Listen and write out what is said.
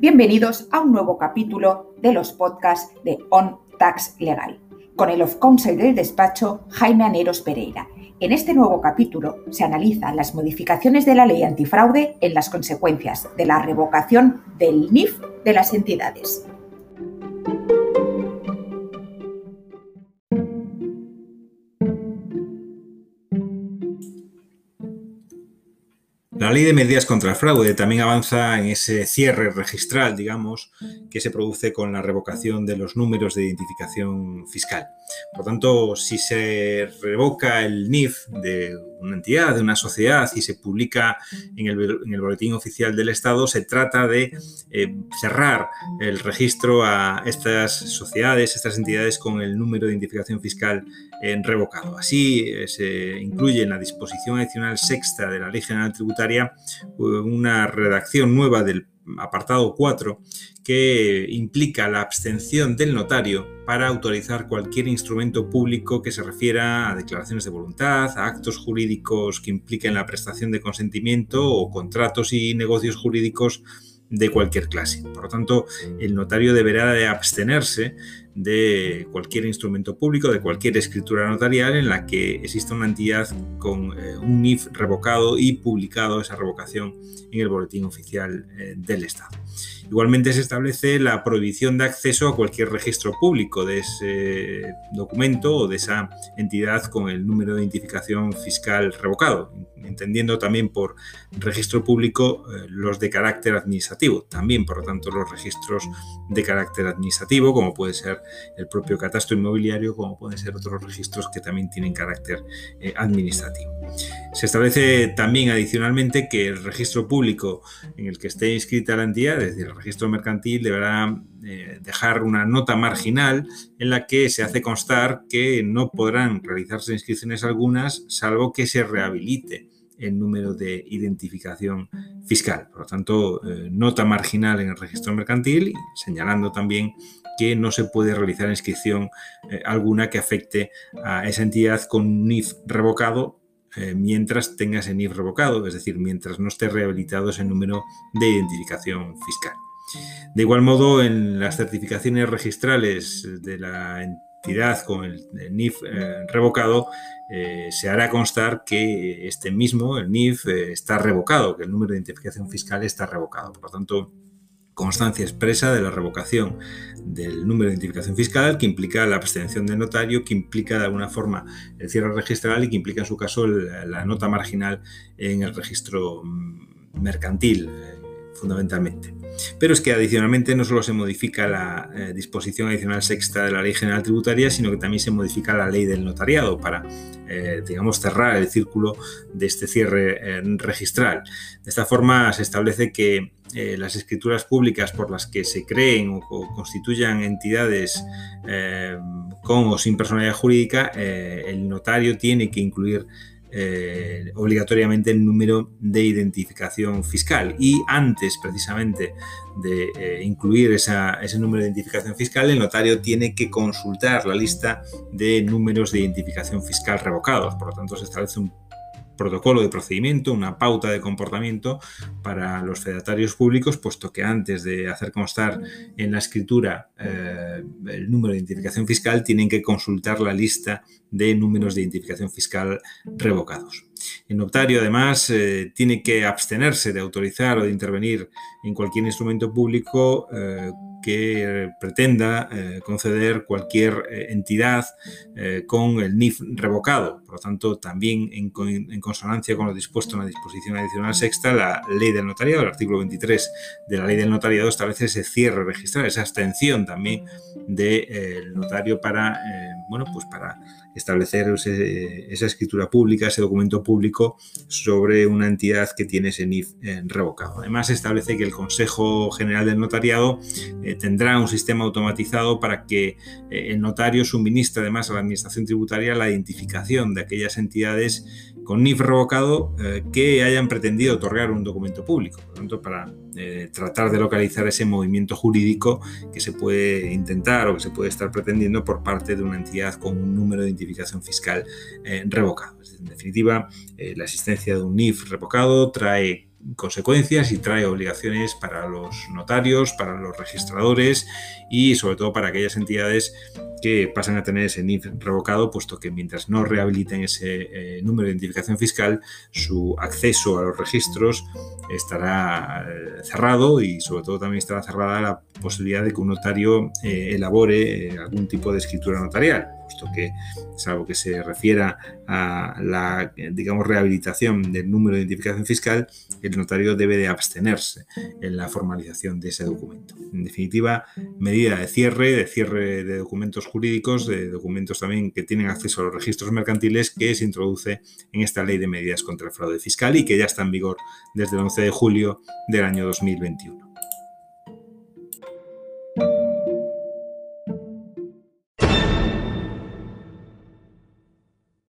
Bienvenidos a un nuevo capítulo de los podcasts de On Tax Legal, con el of counsel del despacho Jaime Aneros Pereira. En este nuevo capítulo se analizan las modificaciones de la ley antifraude en las consecuencias de la revocación del NIF de las entidades. La ley de medidas contra el fraude también avanza en ese cierre registral, digamos, que se produce con la revocación de los números de identificación fiscal. Por tanto, si se revoca el NIF de una entidad, de una sociedad y se publica en el, boletín oficial del Estado, se trata de eh, cerrar el registro a estas sociedades, estas entidades con el número de identificación fiscal en revocado. Así eh, se incluye en la disposición adicional sexta de la Ley General Tributaria una redacción nueva del apartado 4 que implica la abstención del notario para autorizar cualquier instrumento público que se refiera a declaraciones de voluntad, a actos jurídicos que impliquen la prestación de consentimiento o contratos y negocios jurídicos de cualquier clase. Por lo tanto, el notario deberá de abstenerse de cualquier instrumento público, de cualquier escritura notarial en la que exista una entidad con eh, un NIF revocado y publicado esa revocación en el boletín oficial eh, del Estado. Igualmente se establece la prohibición de acceso a cualquier registro público de ese documento o de esa entidad con el número de identificación fiscal revocado, entendiendo también por registro público eh, los de carácter administrativo, también por lo tanto los registros de carácter administrativo, como puede ser el propio catastro inmobiliario, como pueden ser otros registros que también tienen carácter eh, administrativo. Se establece también adicionalmente que el registro público en el que esté inscrita la entidad, es decir, el registro mercantil, deberá eh, dejar una nota marginal en la que se hace constar que no podrán realizarse inscripciones algunas salvo que se rehabilite el número de identificación fiscal. Por lo tanto, eh, nota marginal en el registro mercantil, señalando también que no se puede realizar inscripción eh, alguna que afecte a esa entidad con un NIF revocado eh, mientras tenga ese NIF revocado, es decir, mientras no esté rehabilitado ese número de identificación fiscal. De igual modo, en las certificaciones registrales de la entidad con el, NIF eh, revocado, se hará constar que este mismo, el NIF, está revocado, que el número de identificación fiscal está revocado. Por lo tanto, constancia expresa de la revocación del número de identificación fiscal, que implica la abstención del notario, que implica de alguna forma el cierre registral y que implica en su caso la nota marginal en el registro mm, mercantil, eh, fundamentalmente. Pero es que adicionalmente no solo se modifica la eh, disposición adicional sexta de la Ley General Tributaria, sino que también se modifica la ley del notariado para, eh, digamos, cerrar el círculo de este cierre registral. De esta forma se establece que eh, las escrituras públicas por las que se creen o, constituyan entidades eh, con o sin personalidad jurídica, eh, el notario tiene que incluir obligatoriamente el número de identificación fiscal. Y antes, precisamente, de incluir ese número de identificación fiscal, el notario tiene que consultar la lista de números de identificación fiscal revocados. Por lo tanto, se establece un protocolo de procedimiento, una pauta de comportamiento para los fedatarios públicos, puesto que antes de hacer constar en la escritura eh, el número de identificación fiscal, tienen que consultar la lista de números de identificación fiscal revocados. El notario, además, eh, tiene que abstenerse de autorizar o de intervenir en cualquier instrumento público eh, que pretenda eh, conceder cualquier entidad con el NIF revocado. Por lo tanto, también en, consonancia con lo dispuesto en la disposición adicional sexta, la ley del notariado, el artículo 23 de la ley del notariado establece ese cierre registral, esa abstención también del notario para, bueno, pues para establecer esa escritura pública, ese documento público sobre una entidad que tiene ese NIF eh, revocado. Además, establece que el Consejo General del Notariado eh, tendrá un sistema automatizado para que eh, el notario suministre además a la Administración Tributaria la identificación de aquellas entidades con NIF revocado que hayan pretendido otorgar un documento público. Por lo tanto, para tratar de localizar ese movimiento jurídico que se puede intentar o que se puede estar pretendiendo por parte de una entidad con un número de identificación fiscal revocado. En definitiva, eh, la existencia de un NIF revocado trae consecuencias y trae obligaciones para los notarios, para los registradores y sobre todo para aquellas entidades que pasan a tener ese NIF revocado, puesto que mientras no rehabiliten ese eh, número de identificación fiscal, su acceso a los registros estará eh, cerrado y sobre todo también estará cerrada la posibilidad de que un notario eh, elabore algún tipo de escritura notarial puesto que, salvo que se refiera a la, digamos, rehabilitación del número de identificación fiscal, el notario debe de abstenerse en la formalización de ese documento. En definitiva, medida de cierre, de cierre de documentos jurídicos, de documentos también que tienen acceso a los registros mercantiles que se introduce en esta ley de medidas contra el fraude fiscal y que ya está en vigor desde el 11 de julio del año 2021.